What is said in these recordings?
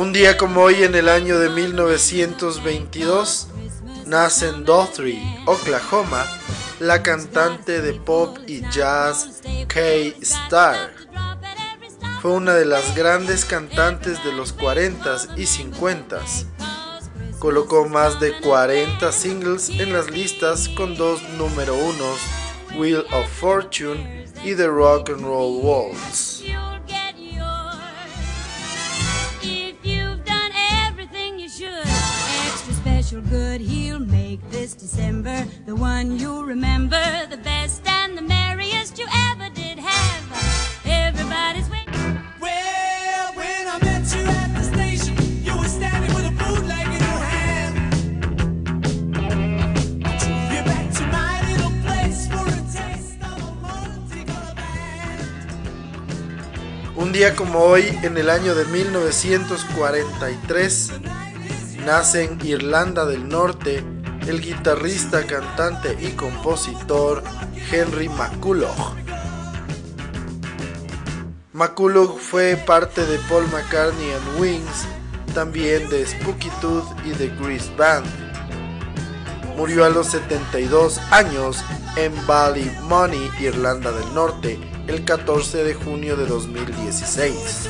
Un día como hoy en el año de 1922 nace en Dothry, Oklahoma, la cantante de pop y jazz Kay Starr. Fue una de las grandes cantantes de los 40s y 50s. Colocó más de 40 singles en las listas con dos número unos, Wheel of Fortune y The Rock and Roll Waltz. December the one you'll remember the best and the merriest you ever did have. Everybody's waiting. Well, when I met you at the station, you were standing with a bootleg in your hand. You're back to my little place for a taste of a multicolor band. Un día como hoy, en el año de 1943, Nace en Irlanda del Norte el guitarrista, cantante y compositor Henry McCulloch. McCulloch fue parte de Paul McCartney and Wings, también de Spooky Tooth y The Grease Band. Murió a los 72 años en Ballymoney, Irlanda del Norte, el 14 de junio de 2016.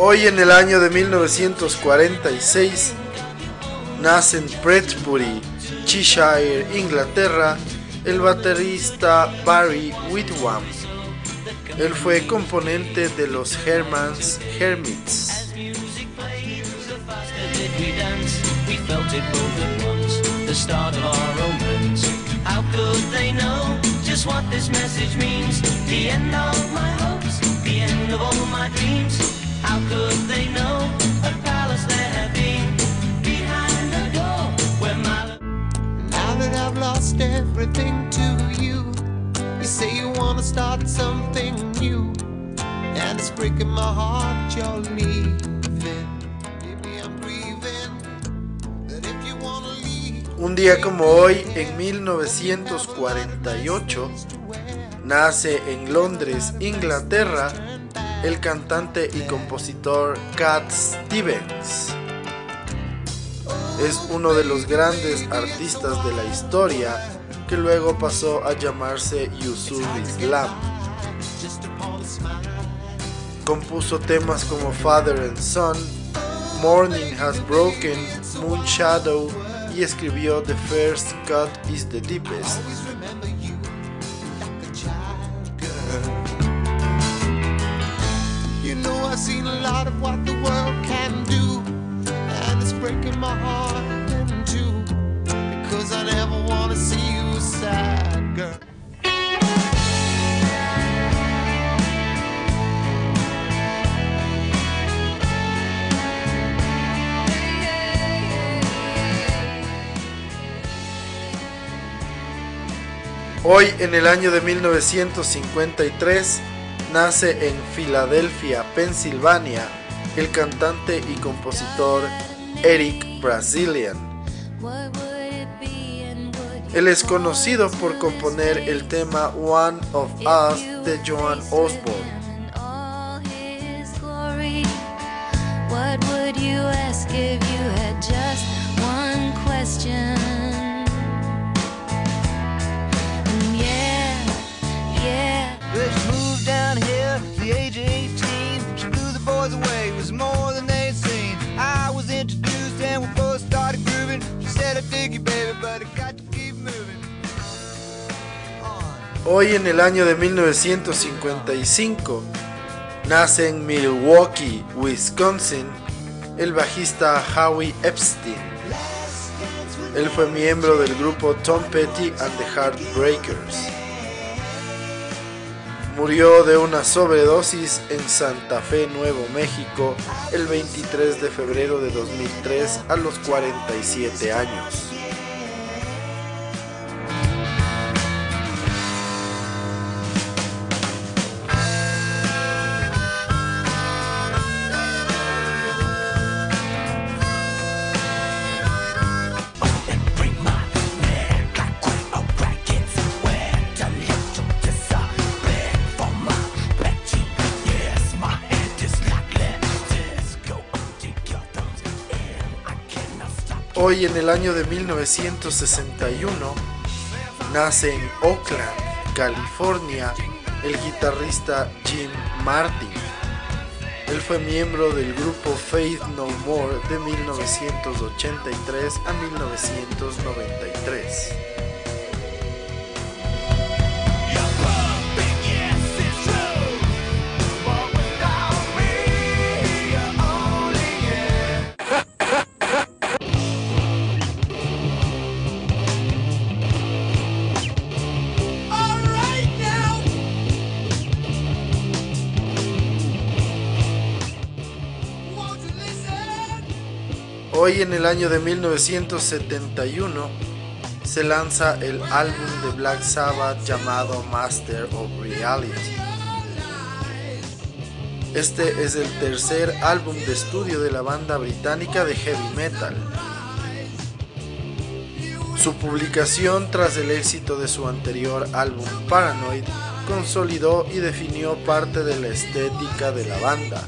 Hoy en el año de 1946 nace en Bretbury, Cheshire, Inglaterra, el baterista Barry Whitwam. Él fue componente de los Herman's Hermits. How could they know a palace there had been behind the door where my Now that I've lost everything to you, you say you wanna start something new, and it's breaking my heart you're leaving. Maybe I'm grieving that if you wanna leave. Un día como hoy, en 1948, nace en Londres, Inglaterra, el cantante y compositor Cat Stevens. Es uno de los grandes artistas de la historia que luego pasó a llamarse Yusuf Islam. Compuso temas como Father and Son, Morning Has Broken, Moon Shadow y escribió The First Cut is the Deepest. Seen a lot of what the world can do, and it's breaking my heart in two because I never want to see you sad, girl. Hoy, en el año de 1953, nace en Filadelfia, Pensilvania, el cantante y compositor Eric Brazilian. Él es conocido por componer el tema One of Us de Joan Osborne. Hoy en el año de 1955 nace en Milwaukee, Wisconsin, el bajista Howie Epstein. Él fue miembro del grupo Tom Petty and the Heartbreakers. Murió de una sobredosis en Santa Fe, Nuevo México, el 23 de febrero de 2003 a los 47 años. Hoy en el año de 1961 nace en Oakland, California, el guitarrista Jim Martin. Él fue miembro del grupo Faith No More de 1983 a 1993. Hoy en el año de 1971 se lanza el álbum de Black Sabbath llamado Master of Reality. Este es el tercer álbum de estudio de la banda británica de heavy metal. Su publicación tras el éxito de su anterior álbum Paranoid consolidó y definió parte de la estética de la banda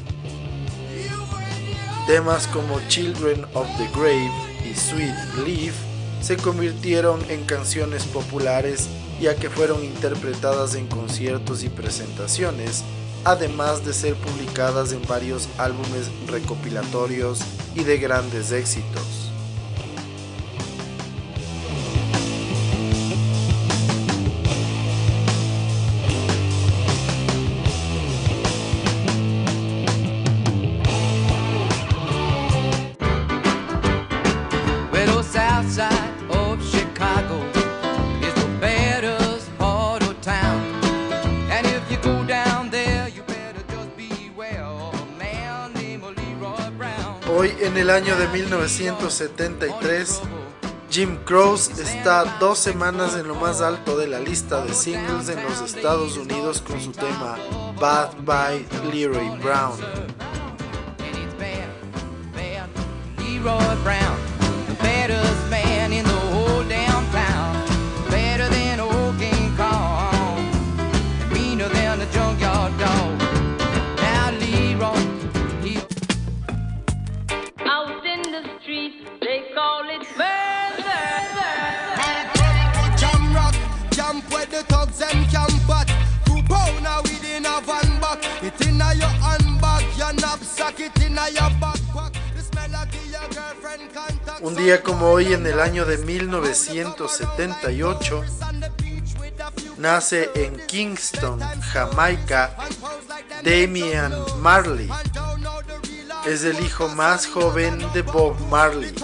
Temas como Children of the Grave y Sweet Leaf se convirtieron en canciones populares ya que fueron interpretadas en conciertos y presentaciones, además de ser publicadas en varios álbumes recopilatorios y de grandes éxitos. En el año de 1973, Jim Croce está dos semanas en lo más alto de la lista de singles en los Estados Unidos con su tema Bad by Leroy Brown. Un día como hoy en el año de 1978 nace en Kingston, Jamaica, Damian Marley. Es el hijo más joven de Bob Marley.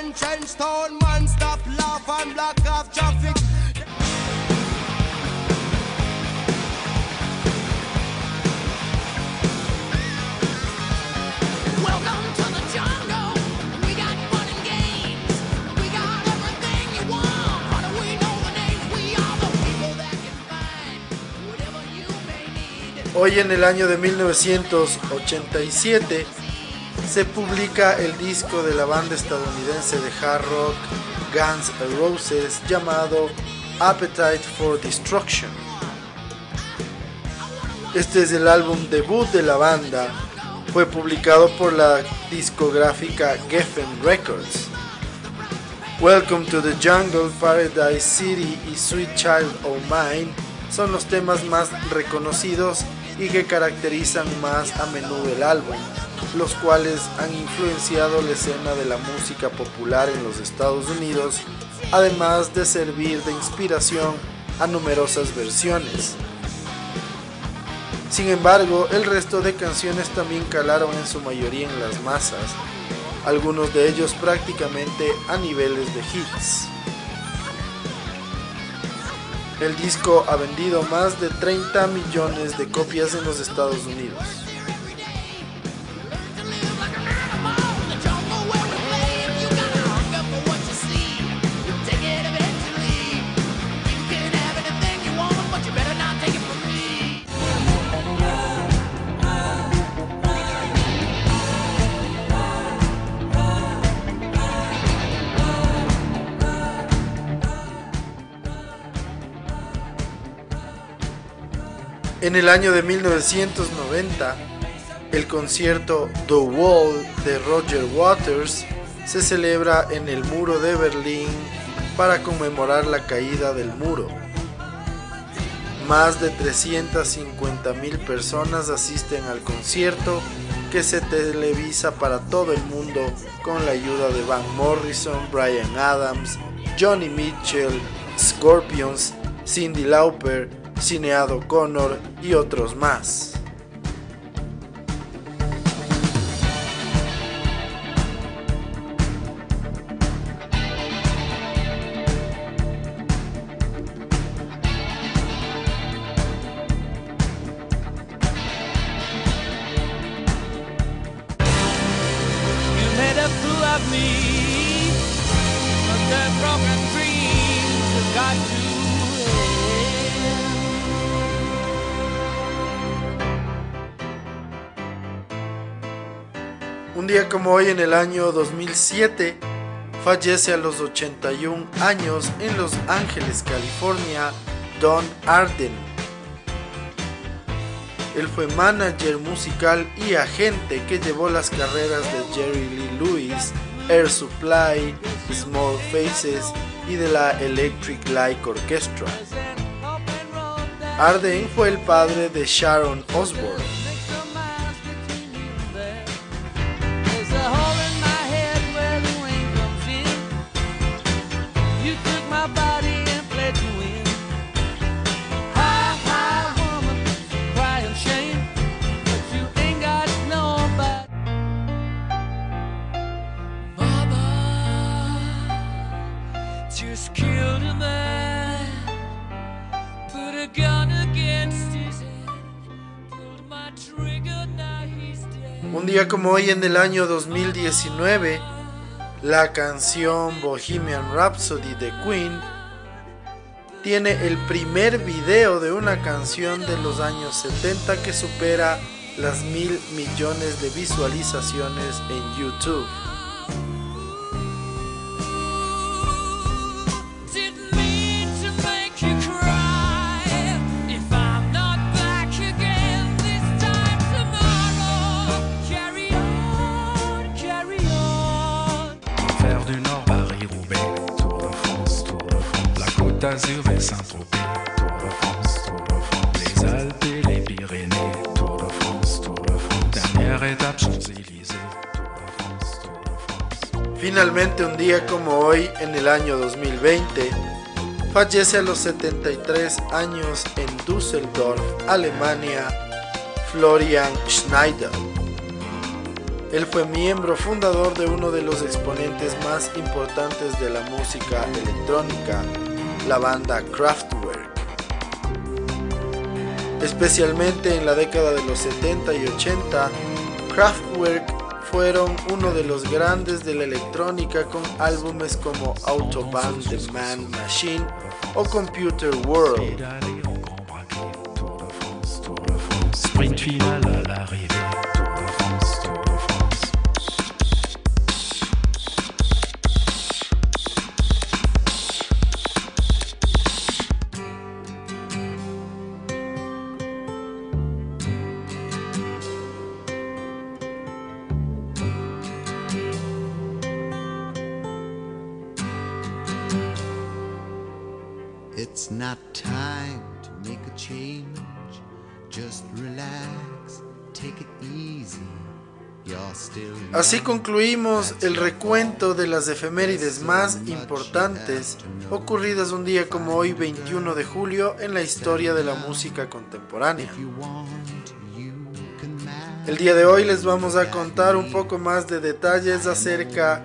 At you when trench town man stop laugh and block off traffic. Hoy en el año de 1987 se publica el disco de la banda estadounidense de hard rock Guns N' Roses llamado Appetite for Destruction. Este es el álbum debut de la banda, fue publicado por la discográfica Geffen Records. Welcome to the Jungle, Paradise City y Sweet Child O' Mine son los temas más reconocidos y que caracterizan más a menudo el álbum, los cuales han influenciado la escena de la música popular en los Estados Unidos, además de servir de inspiración a numerosas versiones. Sin embargo, el resto de canciones también calaron en su mayoría en las masas, algunos de ellos prácticamente a niveles de hits. El disco ha vendido más de 30 millones de copias en los Estados Unidos. En el año de 1990, el concierto The Wall de Roger Waters se celebra en el muro de Berlín para conmemorar la caída del muro. Más de 350 mil personas asisten al concierto que se televisa para todo el mundo con la ayuda de Van Morrison, Brian Adams, Johnny Mitchell, Scorpions, Cindy Lauper, Cineado Connor y otros más. Un día como hoy en el año 2007 fallece a los 81 años en Los Ángeles, California, Don Arden. Él fue manager musical y agente que llevó las carreras de Jerry Lee Lewis, Air Supply, Small Faces y de la Electric Light Orchestra. Arden fue el padre de Sharon Osbourne. Un día como hoy en el año 2019, la canción Bohemian Rhapsody de Queen tiene el primer video de una canción de los años 70 que supera las mil millones de visualizaciones en YouTube. Finalmente, un día como hoy, en el año 2020, fallece a los 73 años en Düsseldorf, Alemania, Florian Schneider. Él fue miembro fundador de uno de los exponentes más importantes de la música electrónica, la banda Kraftwerk. Especialmente en la década de los 70 y 80, Kraftwerk fueron uno de los grandes de la electrónica con álbumes como Autobahn The Man Machine o Computer World. Así concluimos el recuento de las efemérides más importantes ocurridas un día como hoy 21 de julio en la historia de la música contemporánea. El día de hoy les vamos a contar un poco más de detalles acerca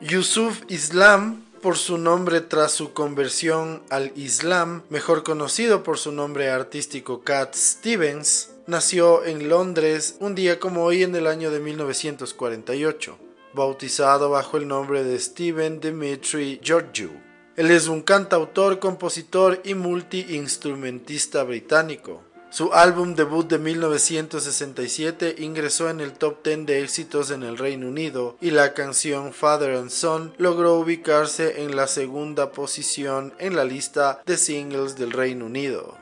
Yusuf Islam, por su nombre tras su conversión al Islam, mejor conocido por su nombre artístico Cat Stevens, nació en Londres un día como hoy en el año de 1948, bautizado bajo el nombre de Steven Dimitri Georgiou. Él es un cantautor, compositor y multiinstrumentista británico. Su álbum debut de 1967 ingresó en el top 10 de éxitos en el Reino Unido y la canción Father and Son logró ubicarse en la segunda posición en la lista de singles del Reino Unido.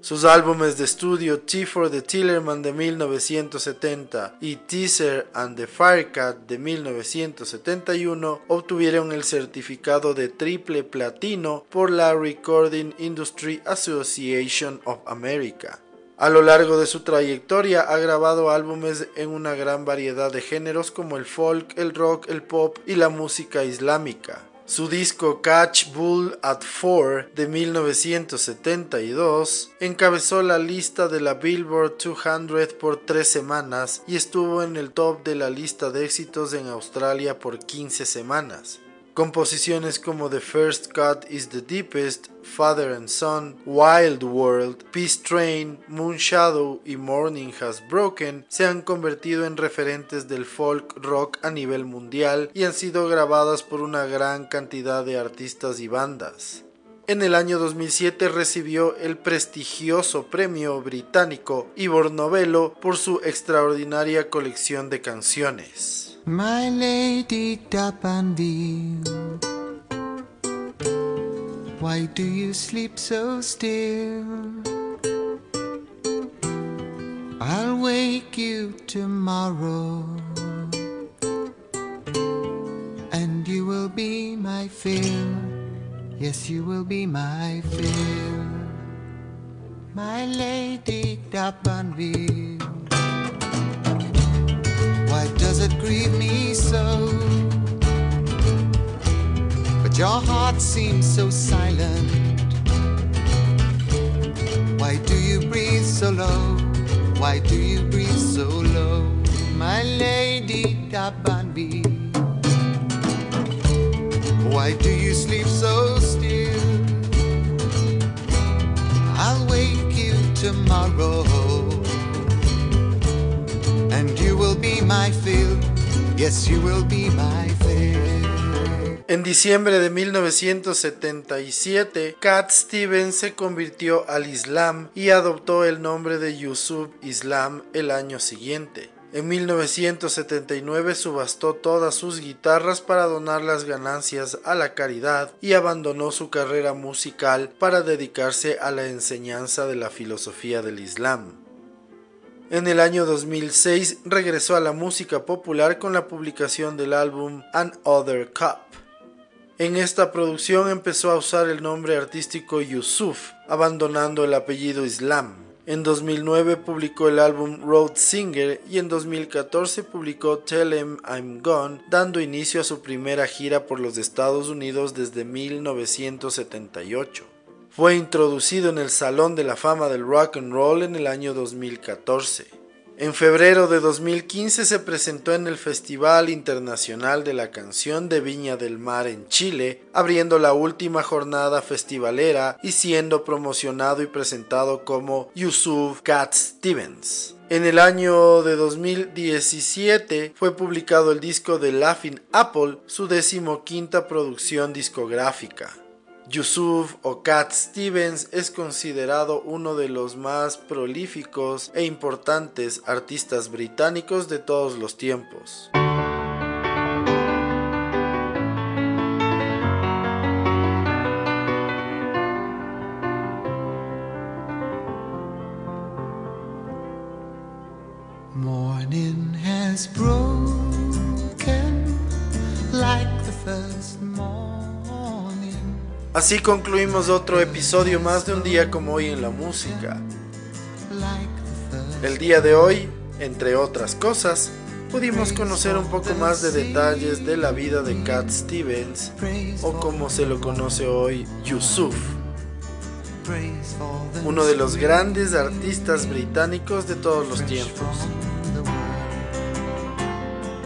Sus álbumes de estudio T for the Tillerman de 1970 y Teaser and the Firecat de 1971 obtuvieron el certificado de triple platino por la Recording Industry Association of America. A lo largo de su trayectoria ha grabado álbumes en una gran variedad de géneros como el folk, el rock, el pop y la música islámica. Su disco Catch Bull at Four de 1972 encabezó la lista de la Billboard 200 por tres semanas y estuvo en el top de la lista de éxitos en Australia por 15 semanas. Composiciones como The First Cut is the Deepest, Father and Son, Wild World, Peace Train, Moon Shadow y Morning Has Broken se han convertido en referentes del folk rock a nivel mundial y han sido grabadas por una gran cantidad de artistas y bandas. En el año 2007 recibió el prestigioso premio británico Ivor Novello por su extraordinaria colección de canciones. My lady Dapanville. Why do you sleep so still? I'll wake you tomorrow, and you will be my fill. Yes, you will be my fill, my lady Dapanville. Why does it grieve your heart seems so silent. Why do you breathe so low? Why do you breathe so low? My lady Dabanbi. Why do you sleep so still? I'll wake you tomorrow. En diciembre de 1977, Cat Stevens se convirtió al Islam y adoptó el nombre de Yusuf Islam el año siguiente. En 1979 subastó todas sus guitarras para donar las ganancias a la caridad y abandonó su carrera musical para dedicarse a la enseñanza de la filosofía del Islam. En el año 2006 regresó a la música popular con la publicación del álbum An Other Cup. En esta producción empezó a usar el nombre artístico Yusuf, abandonando el apellido Islam. En 2009 publicó el álbum Road Singer y en 2014 publicó Tell Him I'm Gone, dando inicio a su primera gira por los Estados Unidos desde 1978. Fue introducido en el Salón de la Fama del Rock and Roll en el año 2014. En febrero de 2015 se presentó en el Festival Internacional de la Canción de Viña del Mar en Chile, abriendo la última jornada festivalera y siendo promocionado y presentado como Yusuf Cat Stevens. En el año de 2017 fue publicado el disco de Laughing Apple, su decimoquinta producción discográfica. Yusuf o Cat Stevens es considerado uno de los más prolíficos e importantes artistas británicos de todos los tiempos. Así concluimos otro episodio más de un día como hoy en la música. El día de hoy, entre otras cosas, pudimos conocer un poco más de detalles de la vida de Cat Stevens, o como se lo conoce hoy, Yusuf, uno de los grandes artistas británicos de todos los tiempos.